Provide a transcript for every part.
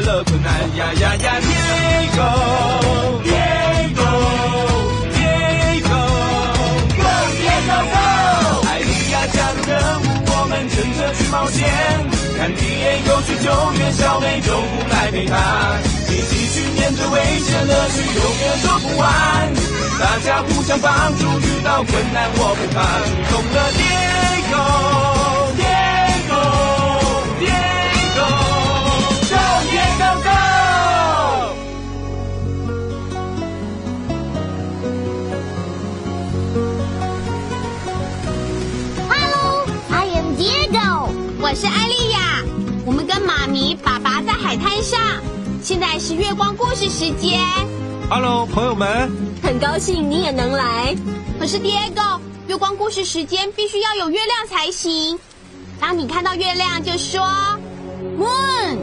了困难呀呀呀！Diego Diego Diego Go Diego Go！艾莉亚加入任务，我们乘着去冒险。看第一眼有去救援，小美就不来陪他，一起去面对危险，乐趣永远做不完。大家互相帮助，遇到困难我不怕，出动了，Diego Diego 是艾丽亚。我们跟妈咪、爸爸在海滩上，现在是月光故事时间。Hello，朋友们，很高兴你也能来。可是 Diego。月光故事时间必须要有月亮才行。当你看到月亮，就说 Moon。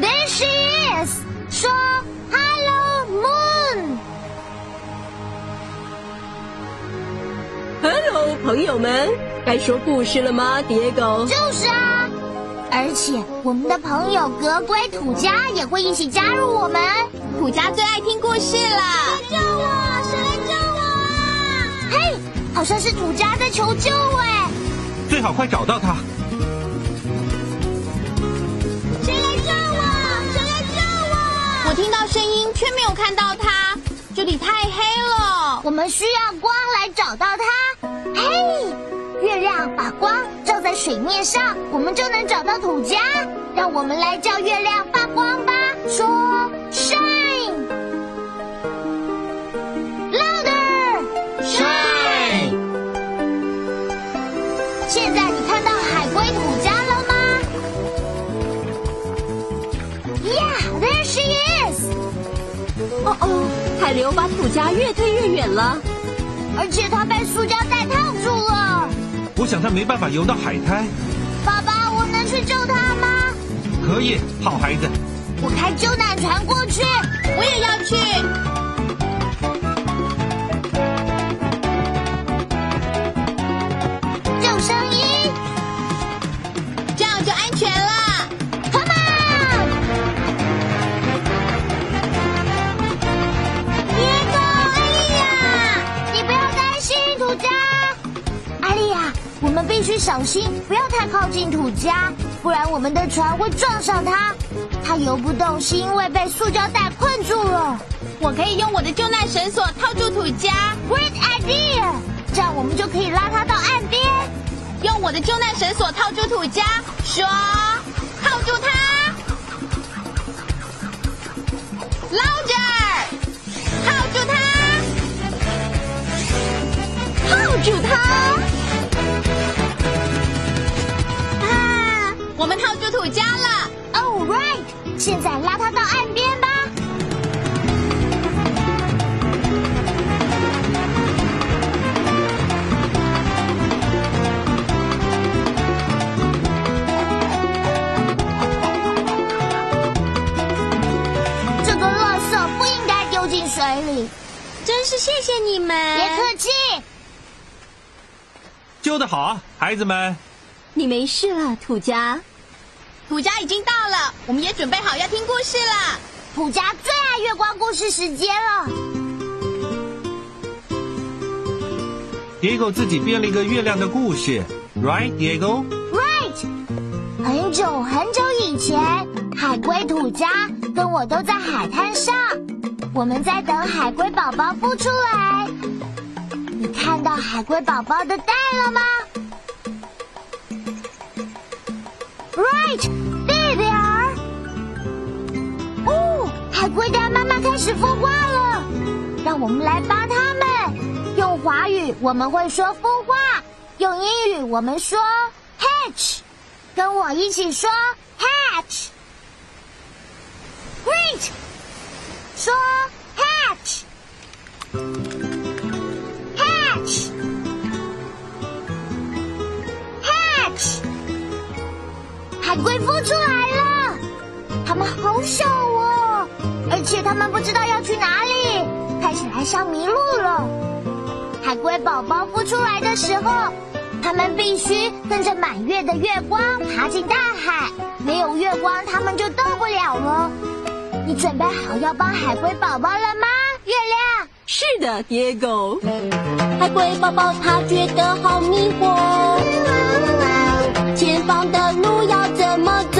There she is。说 Hello Moon。Hello，朋友们，该说故事了吗？Diego，就是啊，而且我们的朋友格龟土家也会一起加入我们。土家最爱听故事了。谁来救我？谁来救我啊？嘿，好像是土家在求救哎。最好快找到他。谁来救我？谁来救我？我听到声音，却没有看到他。这里太黑了。我们需要光来找到它。嘿，月亮把光照在水面上，我们就能找到土家。让我们来叫月亮发光吧。说 shine louder shine。现在你看到海龟土家了吗？Yeah, there she is。哦哦，海流把土家越推越远了。而且他被塑胶袋套住了。我想他没办法游到海滩。爸爸，我能去救他吗？可以，好孩子。我开救难船过去。我也要去。必须小心，不要太靠近土家，不然我们的船会撞上它。它游不动，是因为被塑胶袋困住了。我可以用我的救难绳索套住土家。Great idea！这样我们就可以拉它到岸边。用我的救难绳索套住土家，说套住它。Louder！套住它。套住它。我们套住土家了。All right，现在拉他到岸边吧。这个垃圾不应该丢进水里。真是谢谢你们。别客气。救得好啊，孩子们。你没事了，土家。土家已经到了，我们也准备好要听故事了。土家最爱月光故事时间了。Diego 自己编了一个月亮的故事，Right, Diego？Right，很久很久以前，海龟土家跟我都在海滩上，我们在等海龟宝宝孵出来。你看到海龟宝宝的蛋了吗 right，be there。哦，海龟蛋妈妈开始孵化了。让我们来帮他们用华语，我们会说孵化；用英语，我们说 hatch。跟我一起说 hatch，right，说 hatch。海龟孵出来了，它们好小哦，而且它们不知道要去哪里，看起来像迷路了。海龟宝宝孵出来的时候。它们必须跟着满月的月光爬进大海，没有月光，它们就动不了了。你准备好要帮海龟宝宝了吗？月亮？是的，爹狗。海龟宝宝他觉得好迷惑，方的路要怎么走？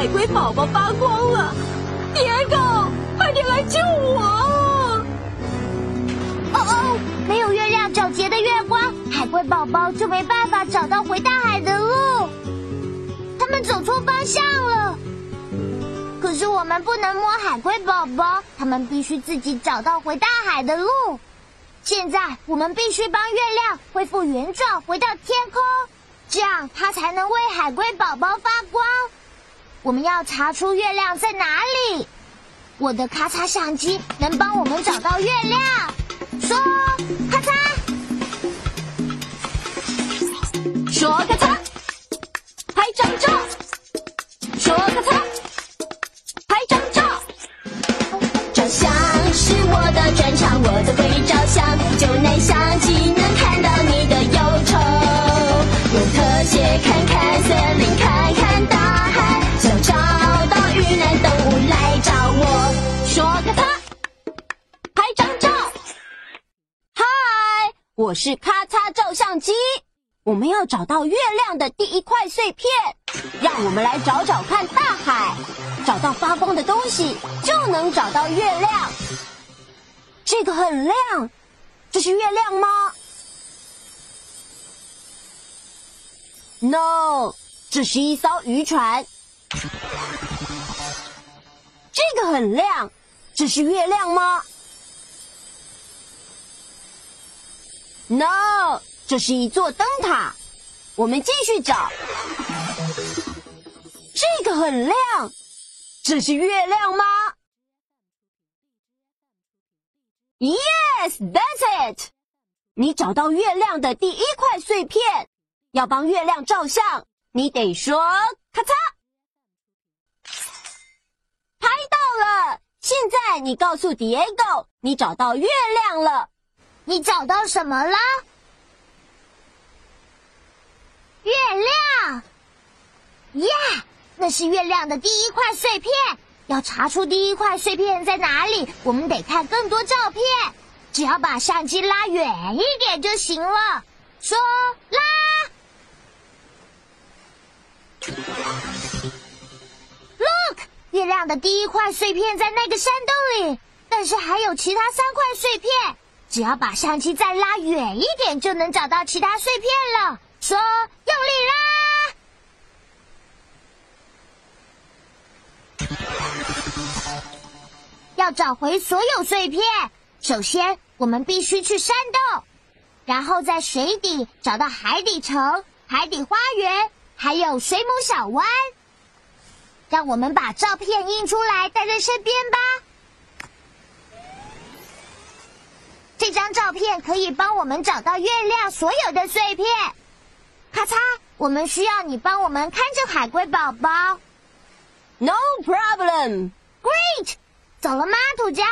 海龟宝宝发光了，别狗，快点来救我！哦哦，没有月亮皎洁的月光，海龟宝宝就没办法找到回大海的路。他们走错方向了。可是我们不能摸海龟宝宝，他们必须自己找到回大海的路。现在我们必须帮月亮恢复原状，回到天空，这样它才能为海龟宝宝发光。我们要查出月亮在哪里。我的咔嚓相机能帮我们找到月亮。说咔嚓，说咔嚓，是咔嚓照相机。我们要找到月亮的第一块碎片，让我们来找找看大海。找到发光的东西，就能找到月亮。这个很亮，这是月亮吗？No，这是一艘渔船。这个很亮，这是月亮吗？No，这是一座灯塔。我们继续找。这个很亮，这是月亮吗？Yes，that's it。你找到月亮的第一块碎片，要帮月亮照相，你得说咔嚓。拍到了现在你告诉 Diego，你找到月亮了。你找到什么了？月亮，耶！那是月亮的第一块碎片。要查出第一块碎片在哪里，我们得看更多照片。只要把相机拉远一点就行了。说拉。月亮的第一块碎片在那个山洞里，但是还有其他三块碎片。只要把相机再拉远一点，就能找到其他碎片了。说，用力拉！要找回所有碎片，首先我们必须去山洞，然后在水底找到海底城、海底花园，还有水母小湾。让我们把照片印出来，带在身边吧。这张照片可以帮我们找到月亮所有的碎片。咔嚓，我们需要你帮我们看着海龟宝宝。No problem，Great，走了吗，土家？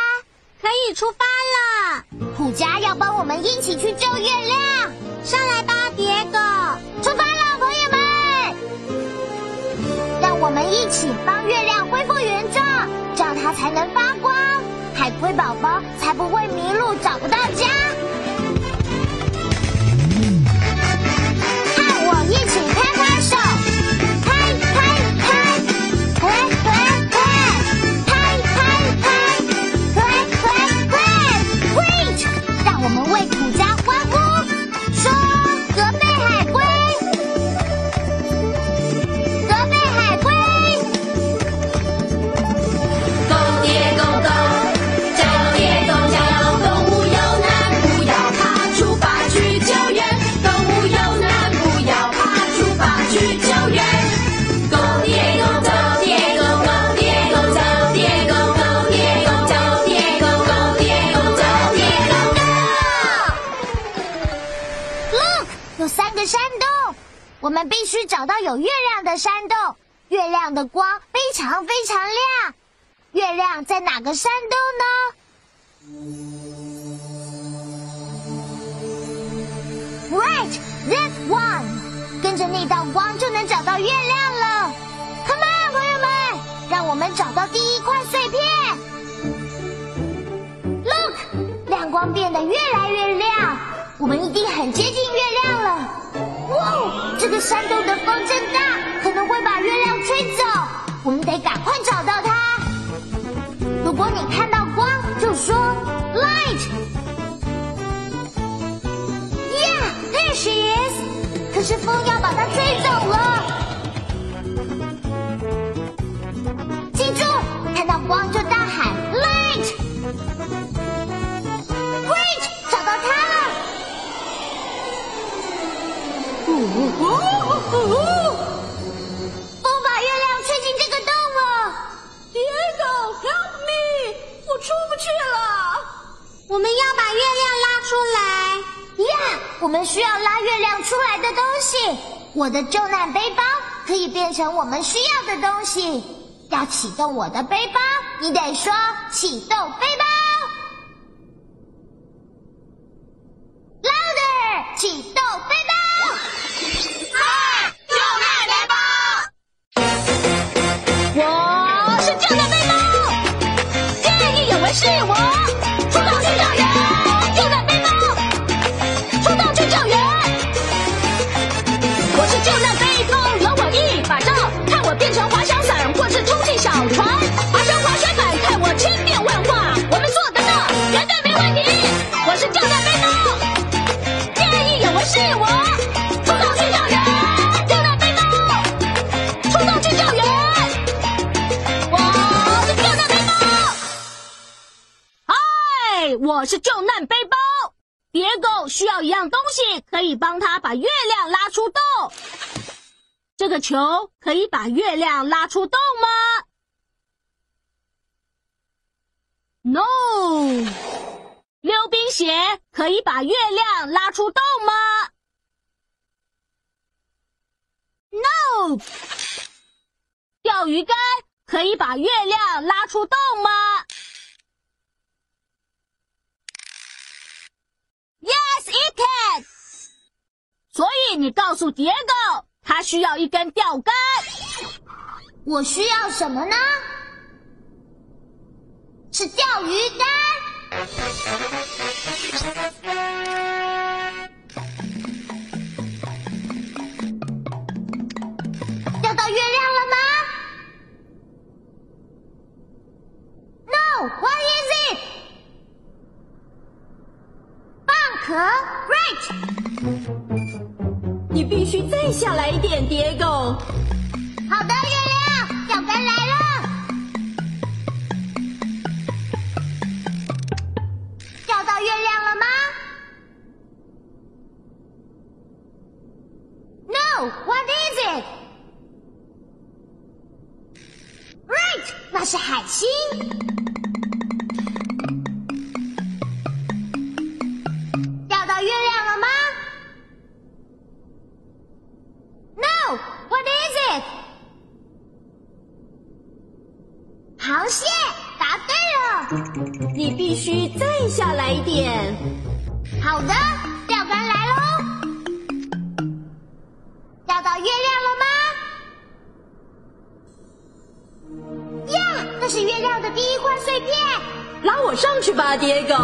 可以出发了。土家要帮我们一起去救月亮。上来吧，别狗，出发了，朋友们！让我们一起帮月亮恢复原状，这样它才能发龟宝宝才不会迷路找不到家。我们必须找到有月亮的山洞。月亮的光非常非常亮，月亮在哪个山洞呢？Right, this one，跟着那道光就能找到月亮了。Come on，朋友们，让我们找到第一块碎片。Look，亮光变得越来越亮，我们一定很接近月亮了。哦，这个山洞的风真大，可能会把月亮吹走，我们得赶快找到它。如果你看到光，就说 light。Yeah, there she is。可是风要把它吹走了。哦风把月亮吹进这个洞了。别走，help me！我出不去了。我们要把月亮拉出来。呀，我们需要拉月亮出来的东西。我的救难背包可以变成我们需要的东西。要启动我的背包，你得说启动背包。我是救难背包。别狗需要一样东西，可以帮他把月亮拉出洞。这个球可以把月亮拉出洞吗？No。溜冰鞋可以把月亮拉出洞吗？No。钓鱼竿可以把月亮拉出洞吗？Yes, it can。所以你告诉蝶狗，它需要一根钓竿。我需要什么呢？是钓鱼竿。螃蟹，答对了。你必须再下来一点。好的，钓竿来喽。钓到月亮了吗？呀，那是月亮的第一块碎片。拉我上去吧，爹狗。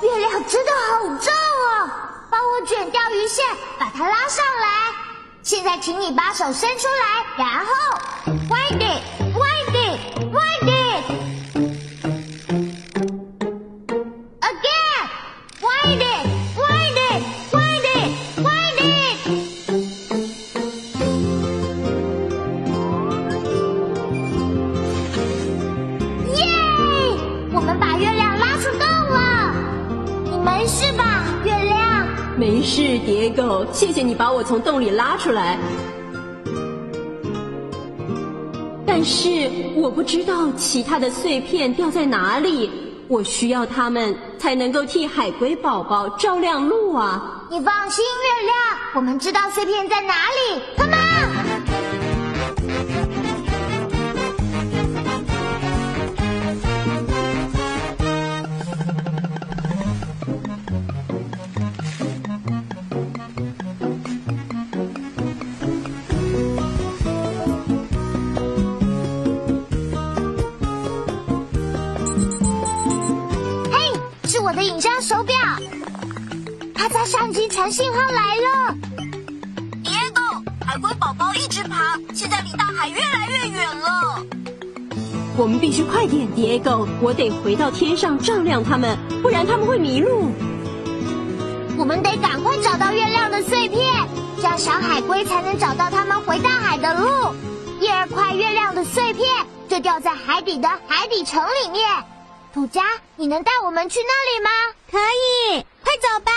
月亮真的好重哦！帮我卷钓鱼线，把它拉上来。现在，请你把手伸出来，然后快点谢谢你把我从洞里拉出来。但是我不知道其他的碎片掉在哪里，我需要它们才能够替海龟宝宝照亮路啊！你放心，月亮，我们知道碎片在哪里。Come on！相机传信号来了。Diego，，海龟宝宝一直爬，现在离大海越来越远了。我们必须快点，，Diego，，我得回到天上照亮他们，不然他们会迷路。我们得赶快找到月亮的碎片，这样小海龟才能找到他们回大海的路。第二块月亮的碎片就掉在海底的海底城里面。土家，你能带我们去那里吗？可以，快走吧。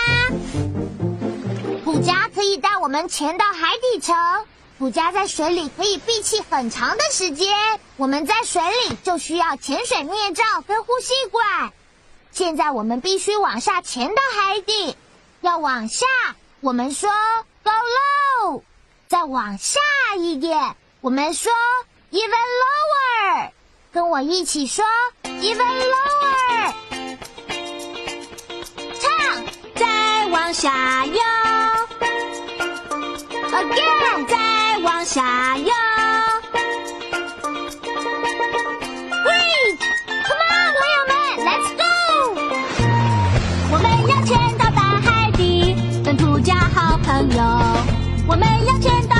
可以带我们潜到海底城。土家在水里可以闭气很长的时间，我们在水里就需要潜水面罩跟呼吸管。现在我们必须往下潜到海底，要往下，我们说 go low，再往下一点，我们说 even lower，跟我一起说 even lower，唱再往下游，again，再往下游。wait，come on，朋友们，let's go。我们要潜到大海底，跟土家好朋友。我们要潜到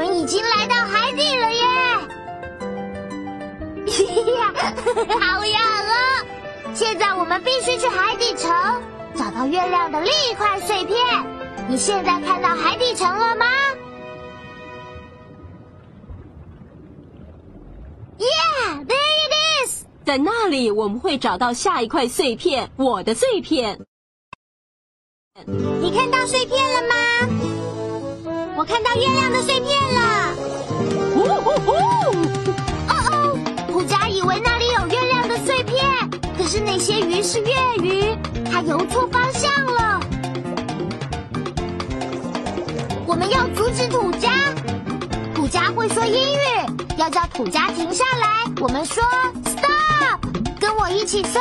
们已经来到海底了耶！呀，好痒哦！现在我们必须去海底城，找到月亮的另一块碎片。你现在看到海底城了吗？Yeah, there it is！在那里，我们会找到下一块碎片，我的碎片。你看到碎片了吗？我看到月亮的碎片了。哦哦哦！哦哦，普佳以为那里有月亮的碎片，可是那些鱼是月鱼，它游错方向了。我们要阻止土家，土家会说英语，要叫土家停下来。我们说 stop，跟我一起说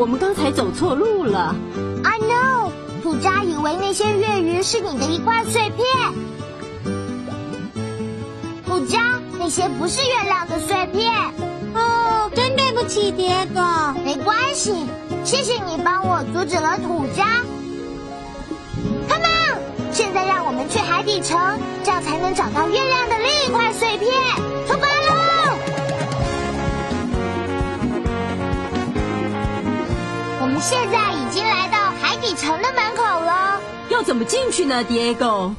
我们刚才走错路了。？I know，土家以为那些月鱼是你的一块碎片。土家，那些不是月亮的碎片。哦，真对不起，蝶狗。没关系，谢谢你帮我阻止了土家。Come on，现在让我们去海底城，这样才能找到月亮的另一块碎片。现在已经来到海底城的门口了。要怎么进去呢，Diego？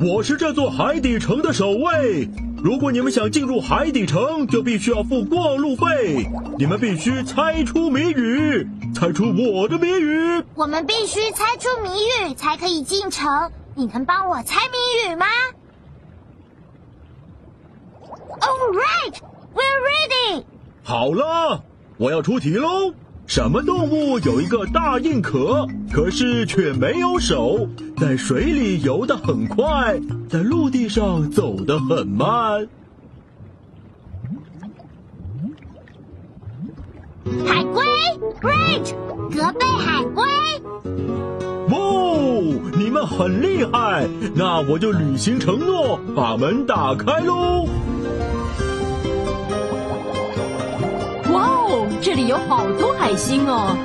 我是这座海底城的守卫。如果你们想进入海底城，就必须要付过路费。你们必须猜出谜语，猜出我的谜语。我们必须猜出谜语才可以进城。你能帮我猜谜语吗？All right, we're ready. 好了，我要出题喽。什么动物有一个大硬壳，可是却没有手，在水里游得很快，在陆地上走得很慢？海龟，Great，格贝海龟。哦，你们很厉害，那我就履行承诺，把门打开喽。这里有好多海星哦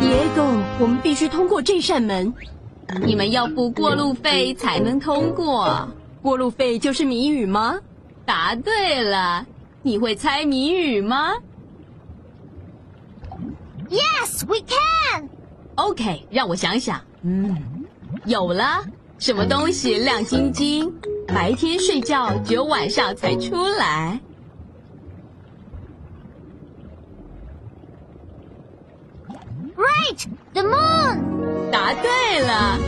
！Diego，我们必须通过这扇门。你们要付过路费才能通过。过路费就是谜语吗？答对了，你会猜谜语吗 Yes, we can.？OK，让我想想。嗯，有了，什么东西亮晶晶，白天睡觉只有晚上才出来？Right, the moon. 答对了。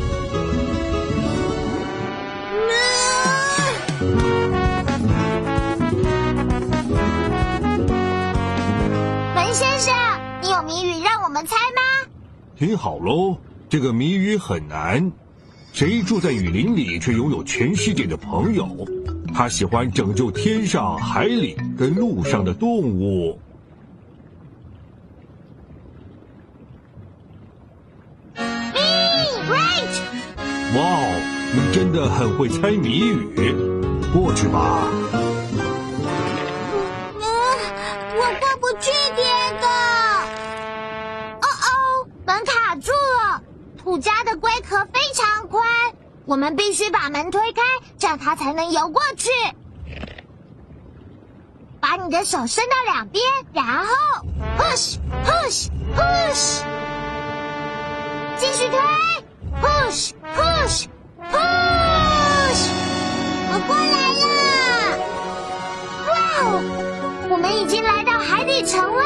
门先生，你有谜语让我们猜吗？听好喽，这个谜语很难。谁住在雨林里却拥有全世界的朋友？他喜欢拯救天上、海里跟路上的动物。哇哦，你真的很会猜谜语。过去吧。嗯，我过不去，蝶哥。哦哦，门卡住了。土家的龟壳宽，我们必须把门推开，这样它才能游过去。把你的手伸到两边，然后 push push push，继续推 push push push，我过来了。哇哦，我们已经来到海底城了！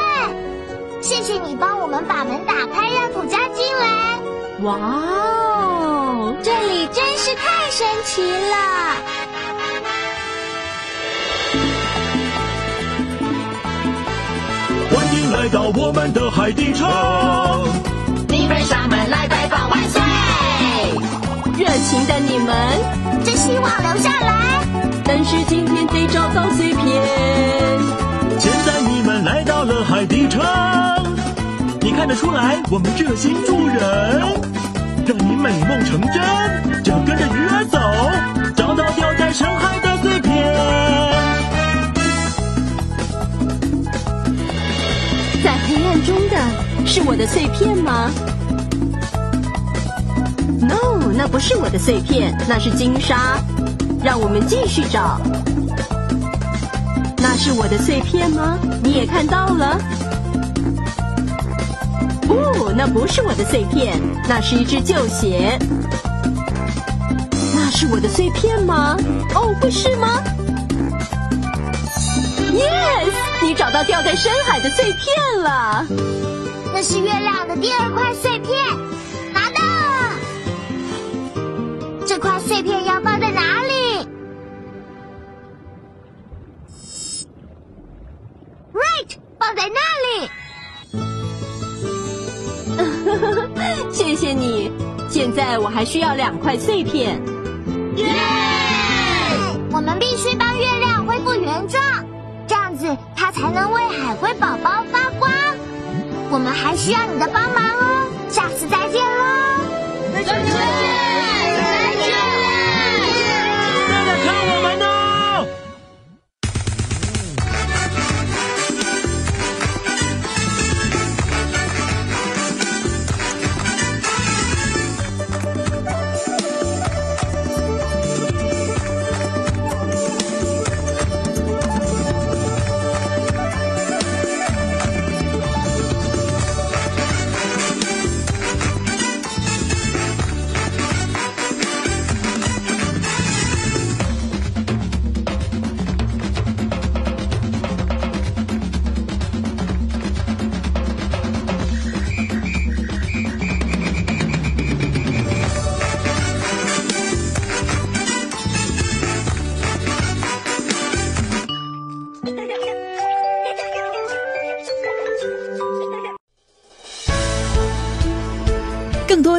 谢谢你帮我们把门打开，让土家进来。哇哦，这里真是太神奇了！欢迎来到我们的海底城。你们上门来拜访万岁！热情的你们，真希望留下来。但是今天得找到碎片。现在你们来到了海底城，你看得出来我们热心助人，让你美梦成真，就跟着鱼儿走，找到掉在深海的碎片。在黑暗中的是我的碎片吗？No，那不是我的碎片，那是金沙。让我们继续找。那是我的碎片吗？你也看到了。不，那不是我的碎片，那是一只旧鞋。那是我的碎片吗？哦，不是吗？Yes，你找到掉在深海的碎片了。那是月亮的第二块碎片，我还需要两块碎片。耶！我们必须帮月亮恢复原状，这样子它才能为海龟宝宝发光。我们还需要你的帮忙哦，下次再见喽！再见，